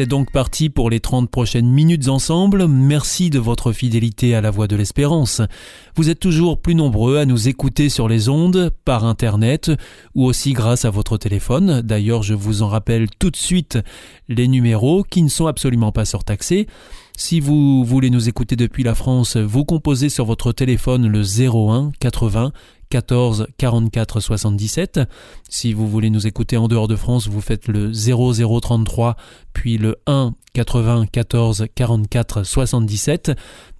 C'est donc parti pour les 30 prochaines minutes ensemble. Merci de votre fidélité à la voix de l'espérance. Vous êtes toujours plus nombreux à nous écouter sur les ondes, par Internet ou aussi grâce à votre téléphone. D'ailleurs, je vous en rappelle tout de suite les numéros qui ne sont absolument pas surtaxés. Si vous voulez nous écouter depuis la France, vous composez sur votre téléphone le 01 80 14 44 77. Si vous voulez nous écouter en dehors de France, vous faites le 0033 puis le 1 80 14 44 77.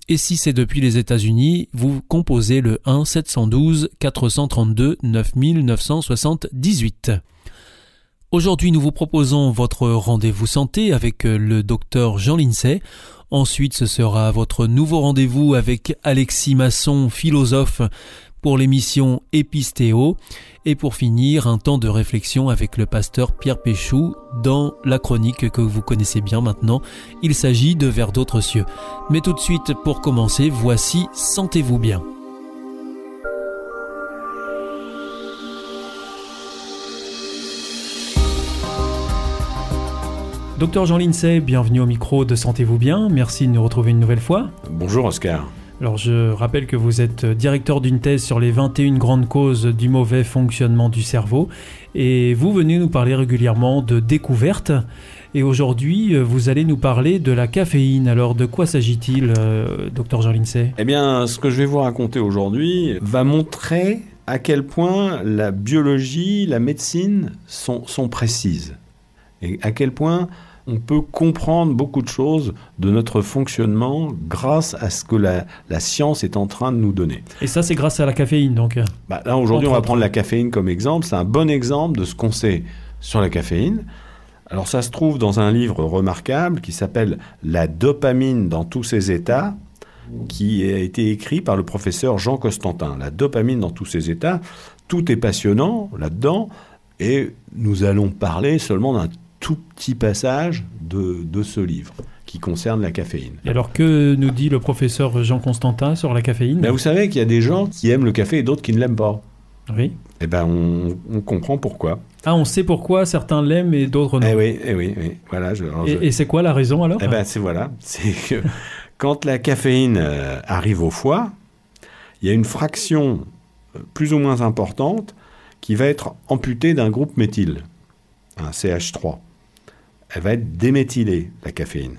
Et si c'est depuis les États-Unis, vous composez le 1 712 432 9978. Aujourd'hui, nous vous proposons votre rendez-vous santé avec le docteur Jean Lincey. Ensuite, ce sera votre nouveau rendez-vous avec Alexis Masson, philosophe pour l'émission Épistéo et pour finir un temps de réflexion avec le pasteur Pierre Péchou dans la chronique que vous connaissez bien maintenant. Il s'agit de Vers d'autres cieux. Mais tout de suite, pour commencer, voici Sentez-vous bien. Docteur Jean Lincey, bienvenue au micro de Sentez-vous bien. Merci de nous retrouver une nouvelle fois. Bonjour Oscar. Alors je rappelle que vous êtes directeur d'une thèse sur les 21 grandes causes du mauvais fonctionnement du cerveau. Et vous venez nous parler régulièrement de découvertes. Et aujourd'hui vous allez nous parler de la caféine. Alors de quoi s'agit-il, euh, docteur Jean Eh bien ce que je vais vous raconter aujourd'hui va montrer à quel point la biologie, la médecine sont précises. Et à quel point on peut comprendre beaucoup de choses de notre fonctionnement grâce à ce que la, science est en train de nous donner. Et ça, c'est grâce à la caféine, donc bah, Là, aujourd'hui, on va prendre la caféine comme exemple. C'est un bon exemple de ce qu'on sait sur la caféine. Alors, ça se trouve dans un livre remarquable qui s'appelle La dopamine dans tous ses états, qui a été écrit par le professeur Jean Costantin. La dopamine dans tous ses états. Tout est passionnant là-dedans. Et nous allons parler seulement d'un tout petit passage de, de ce livre qui concerne la caféine. Et alors que nous dit le professeur Jean Constantin sur la caféine? Ben Vous savez qu'il y a des gens qui aiment le café et d'autres qui ne l'aiment pas. Oui. Eh bien, on, on, comprend pourquoi. Ah, on sait pourquoi certains l'aiment et d'autres non. Eh oui, eh oui, oui. Voilà, je, et, c'est quoi la raison alors? Eh bien, c'est voilà. C'est que quand la caféine euh, arrive au foie, il y a une fraction euh, plus ou moins importante qui va être amputée d'un groupe méthyle, un CH3 elle va être déméthylée, la caféine.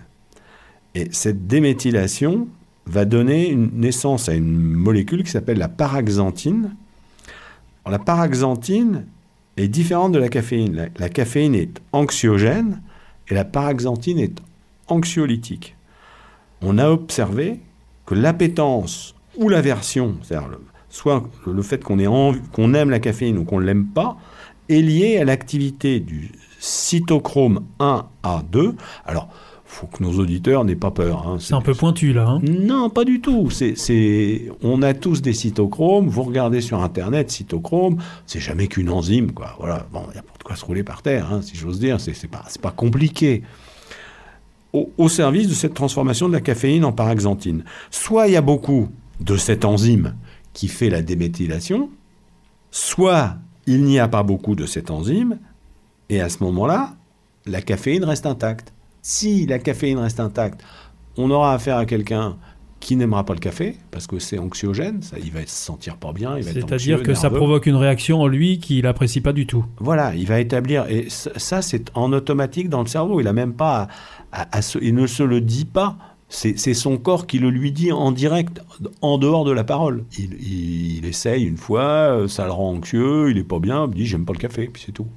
Et cette déméthylation va donner une naissance à une molécule qui s'appelle la paraxanthine. la paraxanthine est différente de la caféine. La, caféine est anxiogène et la paraxanthine est anxiolytique. On a observé que l'appétence ou l'aversion, c'est-à-dire soit le fait qu'on aime la caféine ou qu'on ne l'aime pas, est liée à l'activité du cytochrome 1 à 2. Alors, faut que nos auditeurs n'aient pas peur. Hein. C'est un peu pointu là. Hein. non, pas du tout. C'est, on a tous des cytochromes. Vous regardez sur Internet, cytochrome, c'est jamais qu'une enzyme. Quoi. Voilà. Bon, il n'y a pas de quoi se rouler par terre, hein, si j'ose dire. C'est, c'est pas, pas compliqué. Au, au, service de cette transformation de la caféine en paraxanthine. Soit il y a beaucoup de cette enzyme qui fait la déméthylation, soit il n'y a pas beaucoup de cette enzyme, et à ce moment-là, la caféine reste intacte. Si la caféine reste intacte, on aura affaire à quelqu'un qui n'aimera pas le café parce que c'est anxiogène, ça, il va se sentir pas bien. C'est-à-dire que ça provoque une réaction en lui qu'il n'apprécie pas du tout. Voilà, il va établir et ça c'est en automatique dans le cerveau. Il a même pas, à, il ne se le dit pas. C'est son corps qui le lui dit en direct, en dehors de la parole. Il, il, essaye une fois, ça le rend anxieux, il est pas bien, il dit j'aime pas le café, puis c'est tout.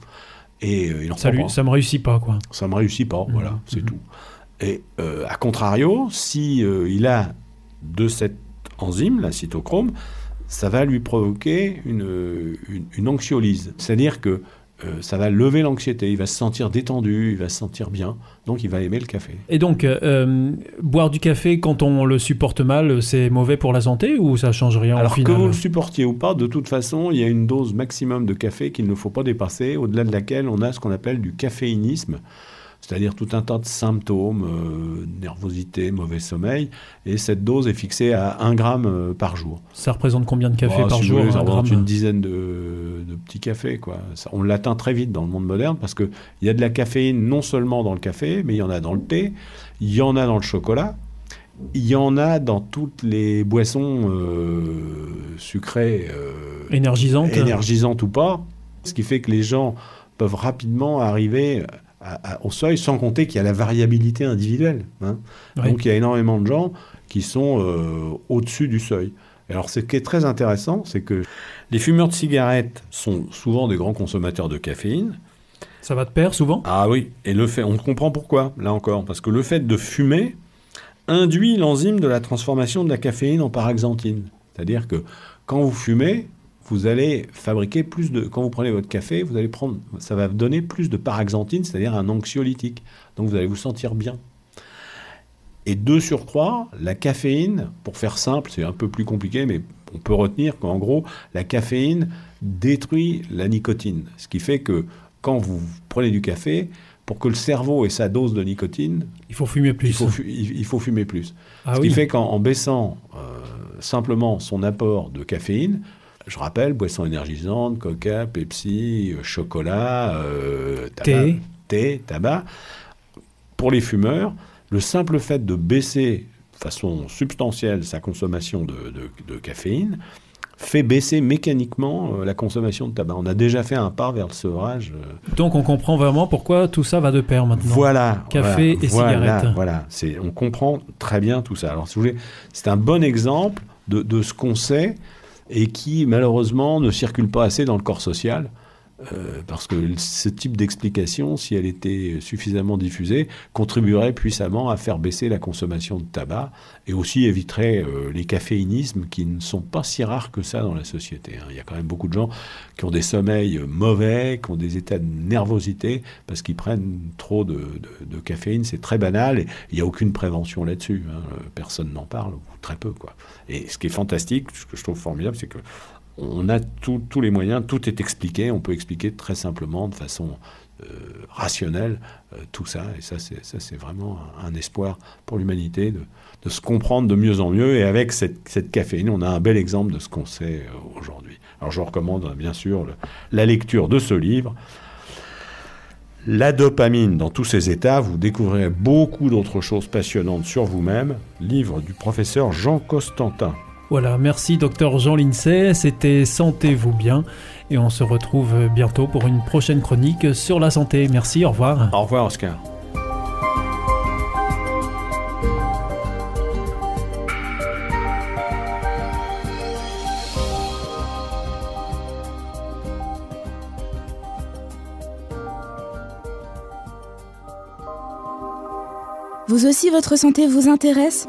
Et euh, il en ça, lui, ça me réussit pas, quoi. Ça me réussit pas, voilà, mmh. c'est mmh. tout. Et euh, à contrario, si euh, il a de cette enzyme, la cytochrome, ça va lui provoquer une, une, anxiolyse. C'est-à-dire que euh, ça va lever l'anxiété, il va se sentir détendu, il va se sentir bien, donc il va aimer le café. Et donc, euh, boire du café quand on le supporte mal, c'est mauvais pour la santé ou ça change rien Alors au final que vous le supportiez ou pas, de toute façon, il y a une dose maximum de café qu'il ne faut pas dépasser, au-delà de laquelle on a ce qu'on appelle du caféinisme c'est-à-dire tout un tas de symptômes, euh, nervosité, mauvais sommeil, et cette dose est fixée à 1 gramme euh, par jour. Ça représente combien de café Oh, par si jour voulez, ça représente une dizaine de, de petits cafés. Quoi. Ça- on l'atteint très vite dans le monde moderne parce qu'il y a de la caféine non seulement dans le café, mais il y en a dans le thé, il y en a dans le chocolat, il y en a dans toutes les boissons euh, sucrées, euh, Énergisante énergisantes ou pas, ce qui fait que les gens peuvent rapidement arriver à- à- au seuil, sans compter qu'il y a la variabilité individuelle. hein. Oui. Donc il y a énormément de gens qui sont euh, au-dessus du seuil. Alors ce qui est très intéressant, c'est que les fumeurs de cigarettes sont souvent des grands consommateurs de caféine. Ça va de pair souvent? Ah oui, et le fait, on comprend pourquoi, là encore, parce que le fait de fumer induit l'enzyme de la transformation de la caféine en paraxanthine. C'est-à-dire que quand vous fumez, vous allez fabriquer plus de. Quand vous prenez votre café, vous allez prendre, ça va donner plus de paraxanthine, c'est-à-dire un anxiolytique. Donc vous allez vous sentir bien. Et de surcroît, la caféine, pour faire simple, c'est un peu plus compliqué, mais on peut retenir qu'en gros, la caféine détruit la nicotine. Ce qui fait que quand vous prenez du café, pour que le cerveau ait sa dose de nicotine, Il faut fumer plus. il faut, fu- il- il faut fumer plus. ah Ce oui. qui fait qu'en en baissant euh, simplement son apport de caféine, je rappelle, boissons énergisantes, coca, Pepsi, euh, chocolat, euh, tabac, Thé. thé, tabac, pour les fumeurs, le simple fait de baisser de façon substantielle sa consommation de, de- de caféine fait baisser mécaniquement euh, la consommation de tabac. On a déjà fait un pas vers le sevrage. euh, Donc on comprend vraiment pourquoi tout ça va de pair maintenant. voilà. Café voilà, et voilà, cigarette. Voilà, on comprend très bien tout ça. Alors, si vous voulez, c'est un bon exemple de, de ce qu'on sait et qui, malheureusement, ne circule pas assez dans le corps social. Euh, parce que ce type d'explication, si elle était suffisamment diffusée, contribuerait puissamment à faire baisser la consommation de tabac et aussi éviterait euh, les caféinismes qui ne sont pas si rares que ça dans la société. hein. Il y a quand même beaucoup de gens qui ont des sommeils mauvais, qui ont des états de nervosité parce qu'ils prennent trop de, de- de caféine. C'est très banal et il n'y a aucune prévention là-dessus. hein. Personne n'en parle, ou très peu. Quoi. Et ce qui est fantastique, ce que je trouve formidable, c'est que on a tous les moyens, tout est expliqué. On peut expliquer très simplement, de façon euh, rationnelle, euh, tout ça. Et ça, c'est vraiment un, espoir pour l'humanité de, se comprendre de mieux en mieux. Et avec cette, caféine, on a un bel exemple de ce qu'on sait euh, aujourd'hui. Alors, je recommande bien sûr la lecture de ce livre. La dopamine dans tous ses états, vous découvrirez beaucoup d'autres choses passionnantes sur vous-même. Livre du professeur Jean Costantin. Voilà, merci docteur Jean Lincey, c'était Sentez-vous bien et on se retrouve bientôt pour une prochaine chronique sur la santé. Merci, au revoir. Au revoir Oscar. Vous aussi, votre santé vous intéresse?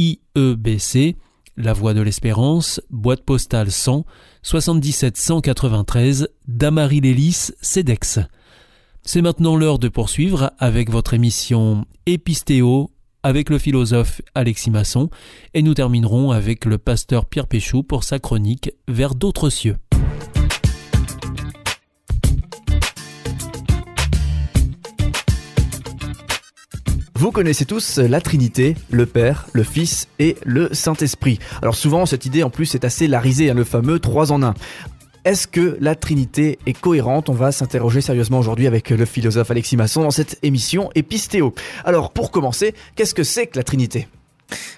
IEBC, La Voie de l'Espérance, boîte postale 100 77 193 Damary-Lélis, CEDEX. C'est maintenant l'heure de poursuivre avec votre émission Épistéo avec le philosophe Alexis Masson et nous terminerons avec le pasteur Pierre Péchou pour sa chronique Vers d'autres cieux. Vous connaissez tous la Trinité, le Père, le Fils et le Saint-Esprit. Alors souvent, cette idée en plus est assez larisée, hein, le fameux 3 en 1. Est-ce que la Trinité est cohérente? On va s'interroger sérieusement aujourd'hui avec le philosophe Alexis Masson dans cette émission Épistéo. Alors pour commencer, qu'est-ce que c'est que la Trinité?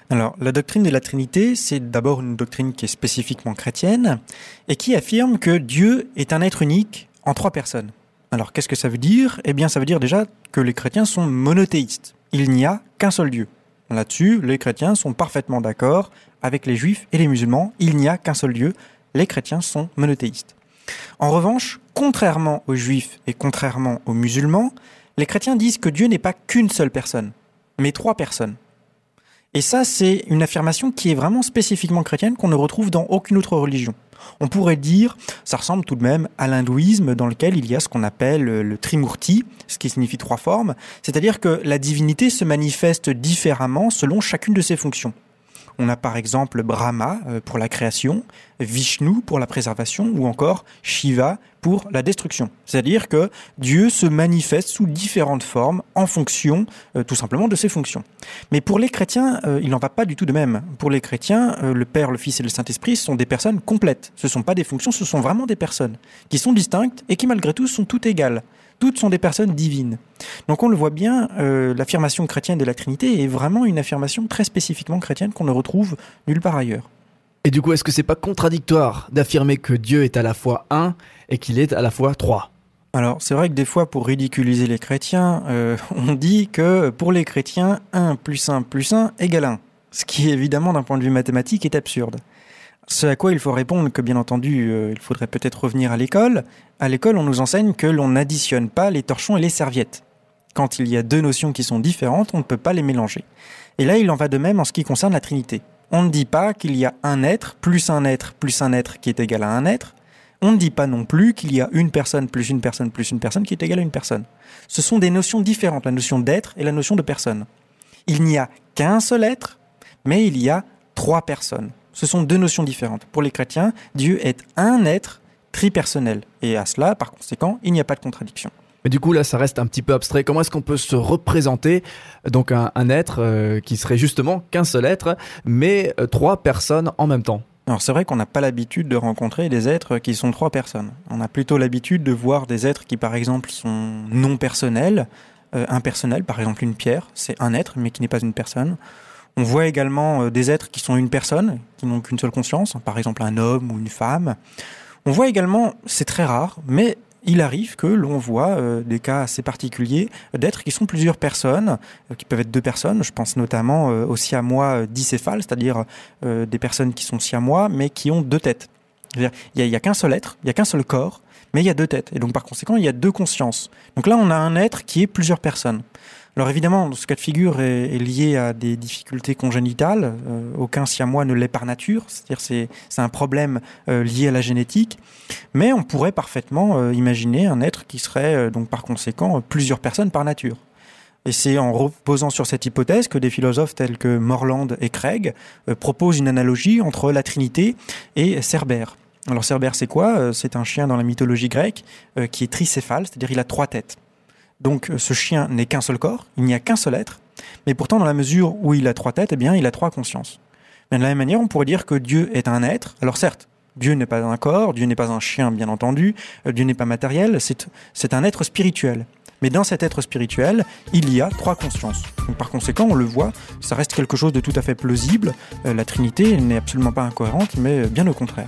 Alors, la doctrine de la Trinité, c'est d'abord une doctrine qui est spécifiquement chrétienne et qui affirme que Dieu est un être unique en trois personnes. Alors, qu'est-ce que ça veut dire? Eh bien, ça veut dire déjà que les chrétiens sont monothéistes. Il n'y a qu'un seul Dieu. Là-dessus, les chrétiens sont parfaitement d'accord avec les juifs et les musulmans. Il n'y a qu'un seul Dieu. Les chrétiens sont monothéistes. En revanche, contrairement aux juifs et contrairement aux musulmans, les chrétiens disent que Dieu n'est pas qu'une seule personne, mais trois personnes. Et ça, c'est une affirmation qui est vraiment spécifiquement chrétienne, qu'on ne retrouve dans aucune autre religion. On pourrait dire, ça ressemble tout de même à l'hindouisme dans lequel il y a ce qu'on appelle le trimurti, ce qui signifie trois formes, c'est-à-dire que la divinité se manifeste différemment selon chacune de ses fonctions. On a par exemple Brahma euh, pour la création, Vishnu pour la préservation ou encore Shiva pour la destruction. C'est-à-dire que Dieu se manifeste sous différentes formes en fonction euh, tout simplement de ses fonctions. Mais pour les chrétiens, euh, il n'en va pas du tout de même. Pour les chrétiens, le Père, le Fils et le Saint-Esprit sont des personnes complètes. Ce ne sont pas des fonctions, ce sont vraiment des personnes qui sont distinctes et qui malgré tout sont toutes égales toutes sont des personnes divines. Donc on le voit bien, euh, l'affirmation chrétienne de la Trinité est vraiment une affirmation très spécifiquement chrétienne qu'on ne retrouve nulle part ailleurs. Et du coup, est-ce que c'est pas contradictoire d'affirmer que Dieu est à la fois un et qu'il est à la fois trois? Alors, c'est vrai que des fois, pour ridiculiser les chrétiens, euh, on dit que pour les chrétiens, 1 plus 1 plus 1 égale 1. Ce qui, évidemment, d'un point de vue mathématique, est absurde. Ce à quoi il faut répondre que bien entendu, euh, il faudrait peut-être revenir à l'école. À l'école, on nous enseigne que l'on n'additionne pas les torchons et les serviettes. Quand il y a deux notions qui sont différentes, on ne peut pas les mélanger. Et là, il en va de même en ce qui concerne la Trinité. On ne dit pas qu'il y a un être plus un être plus un être qui est égal à un être. On ne dit pas non plus qu'il y a une personne plus une personne plus une personne qui est égale à une personne. Ce sont des notions différentes, la notion d'être et la notion de personne. Il n'y a qu'un seul être, mais il y a trois personnes. Ce sont deux notions différentes. Pour les chrétiens, Dieu est un être tripersonnel. Et à cela, par conséquent, il n'y a pas de contradiction. Mais du coup, là, ça reste un petit peu abstrait. Comment est-ce qu'on peut se représenter donc un, être euh, qui serait justement qu'un seul être, mais euh, trois personnes en même temps? Alors c'est vrai qu'on n'a pas l'habitude de rencontrer des êtres qui sont trois personnes. On a plutôt l'habitude de voir des êtres qui par exemple sont non personnels, euh, impersonnels, par exemple une pierre, c'est un être mais qui n'est pas une personne. On voit également euh, des êtres qui sont une personne, qui n'ont qu'une seule conscience, par exemple un homme ou une femme. On voit également, c'est très rare, mais il arrive que l'on voit euh, des cas assez particuliers d'êtres qui sont plusieurs personnes, euh, qui peuvent être deux personnes. Je pense notamment aux siamois dicéphales, c'est-à-dire des personnes qui sont siamois, mais qui ont deux têtes. Il n'y a, a qu'un seul être, il n'y a qu'un seul corps, mais il y a deux têtes. Et donc par conséquent, il y a deux consciences. Donc là, on a un être qui est plusieurs personnes. Alors évidemment, ce cas de figure est, lié à des difficultés congénitales. Euh, aucun siamois ne l'est par nature, c'est-à-dire c'est un problème euh, lié à la génétique. Mais on pourrait parfaitement euh, imaginer un être qui serait donc par conséquent plusieurs personnes par nature. Et c'est en reposant sur cette hypothèse que des philosophes tels que Morland et Craig proposent une analogie entre la Trinité et Cerbère. Alors Cerbère, c'est quoi? C'est un chien dans la mythologie grecque qui est tricéphale, c'est-à-dire il a trois têtes. Donc euh, ce chien n'est qu'un seul corps, il n'y a qu'un seul être, mais pourtant dans la mesure où il a trois têtes, eh bien il a trois consciences. Mais de la même manière, on pourrait dire que Dieu est un être. Alors certes, Dieu n'est pas un corps, Dieu n'est pas un chien, bien entendu, euh, Dieu n'est pas matériel, c'est un être spirituel. Mais dans cet être spirituel, il y a trois consciences. par conséquent, on le voit, ça reste quelque chose de tout à fait plausible. Euh, la Trinité n'est absolument pas incohérente, mais bien au contraire.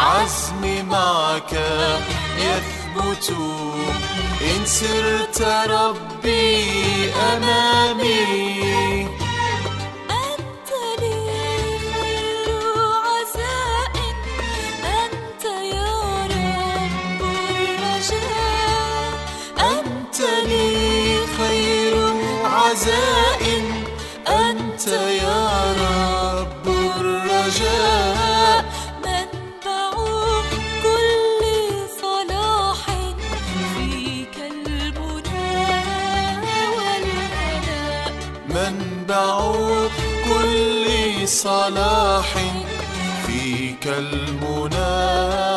عزمي معك يثبت. إن سرت ربي أمامي. أنت لي خير عزاء. أنت يا رب الرجاء. أنت لي خير أنت صلاح فيك المنى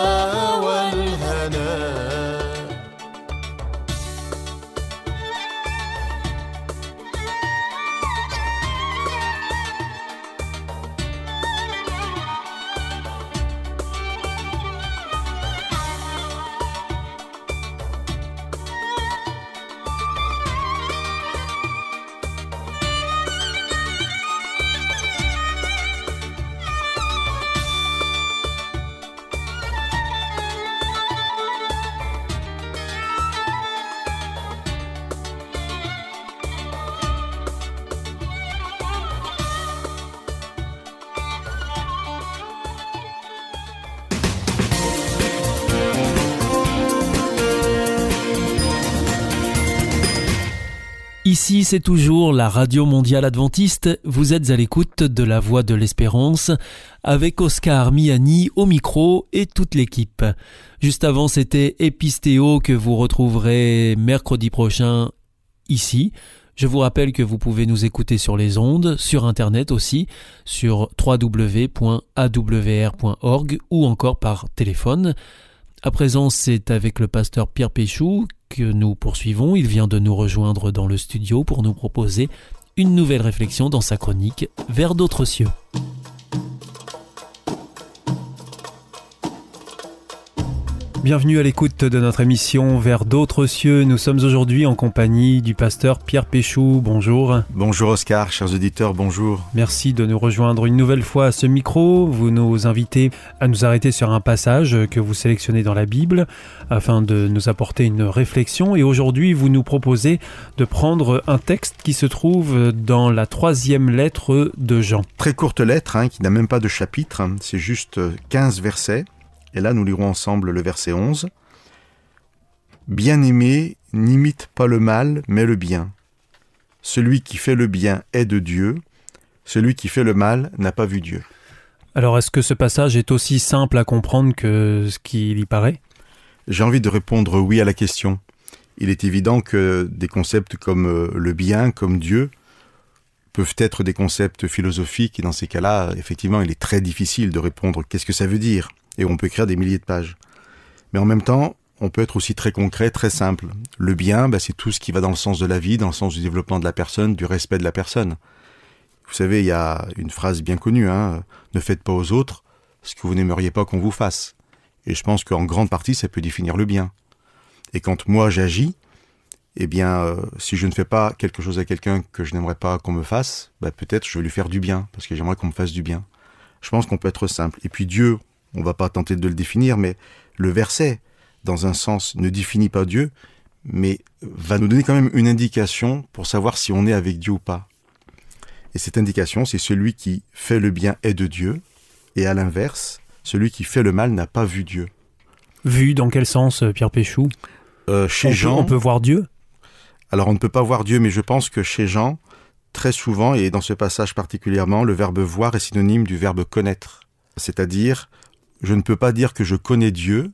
Ici, c'est toujours la Radio Mondiale Adventiste. Vous êtes à l'écoute de la Voix de l'Espérance avec Oscar Miani au micro et toute l'équipe. Juste avant, c'était Epistéo que vous retrouverez mercredi prochain ici. Je vous rappelle que vous pouvez nous écouter sur les ondes, sur Internet aussi, sur www.awr.org ou encore par téléphone. À présent, c'est avec le pasteur Pierre Péchou nous poursuivons. Il vient de nous rejoindre dans le studio pour nous proposer une nouvelle réflexion dans sa chronique Vers d'autres cieux. Bienvenue à l'écoute de notre émission Vers d'autres cieux. Nous sommes aujourd'hui en compagnie du pasteur Pierre Péchou. Bonjour. Bonjour Oscar, chers auditeurs, bonjour. Merci de nous rejoindre une nouvelle fois à ce micro. Vous nous invitez à nous arrêter sur un passage que vous sélectionnez dans la Bible afin de nous apporter une réflexion. Et aujourd'hui, vous nous proposez de prendre un texte qui se trouve dans la troisième lettre de Jean. Très courte lettre, hein, qui n'a même pas de chapitre, c'est juste 15 versets. Et là, nous lirons ensemble le verset 11. Bien-aimé, n'imite pas le mal, mais le bien. Celui qui fait le bien est de Dieu, celui qui fait le mal n'a pas vu Dieu. Alors, est-ce que ce passage est aussi simple à comprendre que ce qu'il y paraît? J'ai envie de répondre oui à la question. Il est évident que des concepts comme le bien, comme Dieu, peuvent être des concepts philosophiques, et dans ces cas-là, effectivement, il est très difficile de répondre qu'est-ce que ça veut dire et on peut écrire des milliers de pages. Mais en même temps, on peut être aussi très concret, très simple. Le bien, bah, c'est tout ce qui va dans le sens de la vie, dans le sens du développement de la personne, du respect de la personne. Vous savez, il y a une phrase bien connue, hein, ne faites pas aux autres ce que vous n'aimeriez pas qu'on vous fasse. Et je pense qu'en grande partie, ça peut définir le bien. Et quand moi j'agis, eh bien, euh, si je ne fais pas quelque chose à quelqu'un que je n'aimerais pas qu'on me fasse, bah, peut-être je vais lui faire du bien, parce que j'aimerais qu'on me fasse du bien. Je pense qu'on peut être simple. Et puis Dieu, on va pas tenter de le définir, mais le verset, dans un sens, ne définit pas Dieu, mais va nous donner quand même une indication pour savoir si on est avec Dieu ou pas. Et cette indication, c'est celui qui fait le bien est de Dieu, et à l'inverse, celui qui fait le mal n'a pas vu Dieu. Vu dans quel sens, euh, Pierre Péchou? Euh, chez on, peut- Jean, on peut voir Dieu? Alors on ne peut pas voir Dieu, mais je pense que chez Jean, très souvent, et dans ce passage particulièrement, le verbe voir est synonyme du verbe connaître. C'est-à-dire, je ne peux pas dire que je connais Dieu,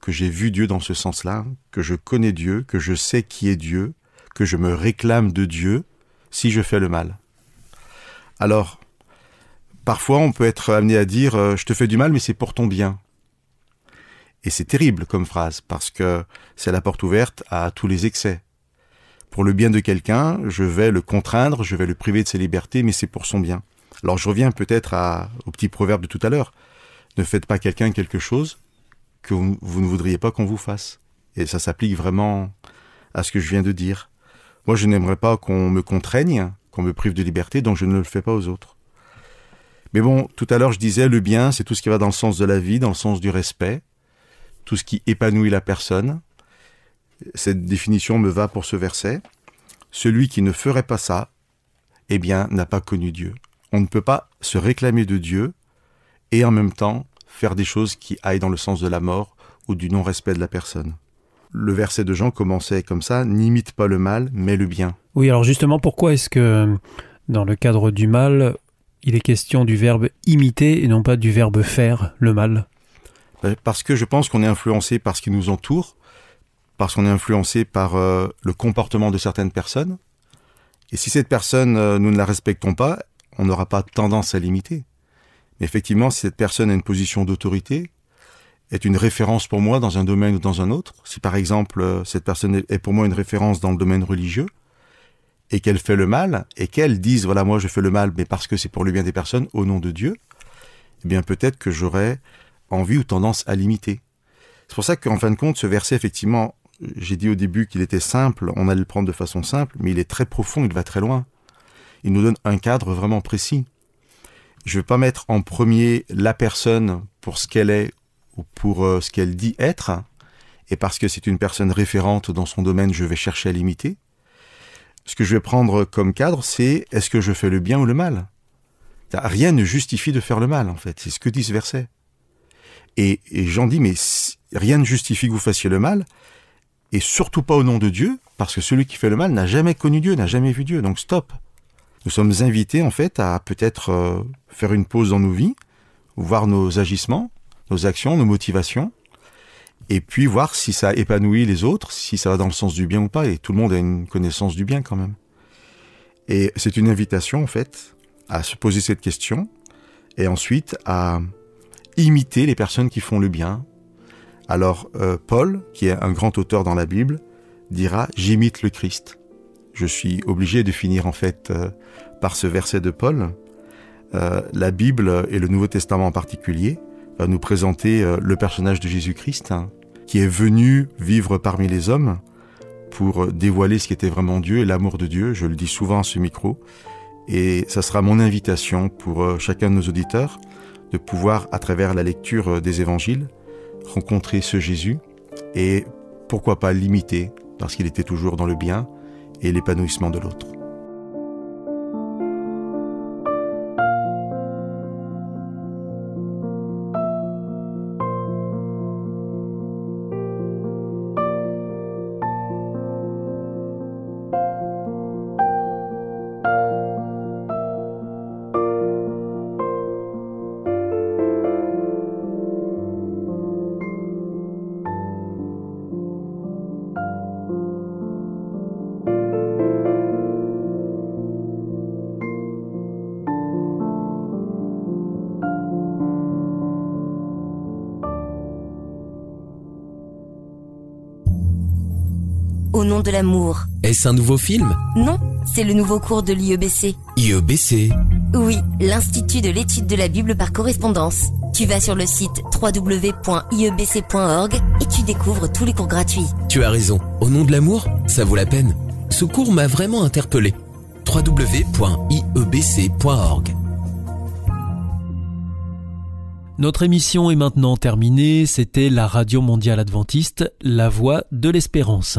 que j'ai vu Dieu dans ce sens-là, que je connais Dieu, que je sais qui est Dieu, que je me réclame de Dieu, si je fais le mal. Alors, parfois on peut être amené à dire euh, je te fais du mal, mais c'est pour ton bien. Et c'est terrible comme phrase, parce que c'est la porte ouverte à tous les excès. Pour le bien de quelqu'un, je vais le contraindre, je vais le priver de ses libertés, mais c'est pour son bien. Alors je reviens peut-être au petit proverbe de tout à l'heure. Ne faites pas quelqu'un quelque chose que vous, ne voudriez pas qu'on vous fasse. Et ça s'applique vraiment à ce que je viens de dire. Moi, je n'aimerais pas qu'on me contraigne, qu'on me prive de liberté, donc je ne le fais pas aux autres. Mais bon, tout à l'heure, je disais, le bien, c'est tout ce qui va dans le sens de la vie, dans le sens du respect, tout ce qui épanouit la personne. Cette définition me va pour ce verset. Celui qui ne ferait pas ça, eh bien, n'a pas connu Dieu. On ne peut pas se réclamer de Dieu et en même temps faire des choses qui aillent dans le sens de la mort ou du non-respect de la personne. Le verset de Jean commençait comme ça, n'imite pas le mal, mais le bien. Oui, alors justement, pourquoi est-ce que dans le cadre du mal, il est question du verbe imiter et non pas du verbe faire le mal? Ben, Parce que je pense qu'on est influencé par ce qui nous entoure, parce qu'on est influencé par euh, le comportement de certaines personnes. Et si cette personne, euh, nous ne la respectons pas, on n'aura pas tendance à l'imiter. Mais effectivement, si cette personne a une position d'autorité, est une référence pour moi dans un domaine ou dans un autre, si par exemple euh, cette personne est- est pour moi une référence dans le domaine religieux, et qu'elle fait le mal, et qu'elle dise, voilà, moi je fais le mal, mais parce que c'est pour le bien des personnes, au nom de Dieu, eh bien peut-être que j'aurais envie ou tendance à l'imiter. C'est pour ça qu'en fin de compte, ce verset, effectivement, j'ai dit au début qu'il était simple, on allait le prendre de façon simple, mais il est très profond, il va très loin. Il nous donne un cadre vraiment précis. Je ne vais pas mettre en premier la personne pour ce qu'elle est ou pour euh, ce qu'elle dit être, et parce que c'est une personne référente dans son domaine, je vais chercher à l'imiter. Ce que je vais prendre comme cadre, c'est est-ce que je fais le bien ou le mal? Rien ne justifie de faire le mal, en fait. C'est ce que dit ce verset. Et, et Jean dit, mais rien ne justifie que vous fassiez le mal, et surtout pas au nom de Dieu, parce que celui qui fait le mal n'a jamais connu Dieu, n'a jamais vu Dieu, donc stop. Nous sommes invités en fait à peut-être euh, faire une pause dans nos vies, voir nos agissements, nos actions, nos motivations, et puis voir si ça épanouit les autres, si ça va dans le sens du bien ou pas, et tout le monde a une connaissance du bien quand même. Et c'est une invitation en fait à se poser cette question, et ensuite à imiter les personnes qui font le bien. Alors euh, Paul, qui est un grand auteur dans la Bible, dira j'imite le Christ. Je suis obligé de finir en fait euh, par ce verset de Paul. Euh, la Bible et le Nouveau Testament en particulier va nous présenter euh, le personnage de Jésus-Christ hein, qui est venu vivre parmi les hommes pour dévoiler ce qui était vraiment Dieu et l'amour de Dieu. Je le dis souvent à ce micro. Et ça sera mon invitation pour chacun de nos auditeurs de pouvoir, à travers la lecture des évangiles, rencontrer ce Jésus et pourquoi pas l'imiter parce qu'il était toujours dans le bien et l'épanouissement de l'autre. Nom de l'amour. Est-ce un nouveau film? Non, c'est le nouveau cours de l'IEBC. IEBC. Oui, l'Institut de l'étude de la Bible par correspondance. Tu vas sur le site www.iebc.org et tu découvres tous les cours gratuits. Tu as raison. Au nom de l'amour, ça vaut la peine. Ce cours m'a vraiment interpellé. www.iebc.org. Notre émission est maintenant terminée. C'était la Radio Mondiale Adventiste, la voix de l'espérance.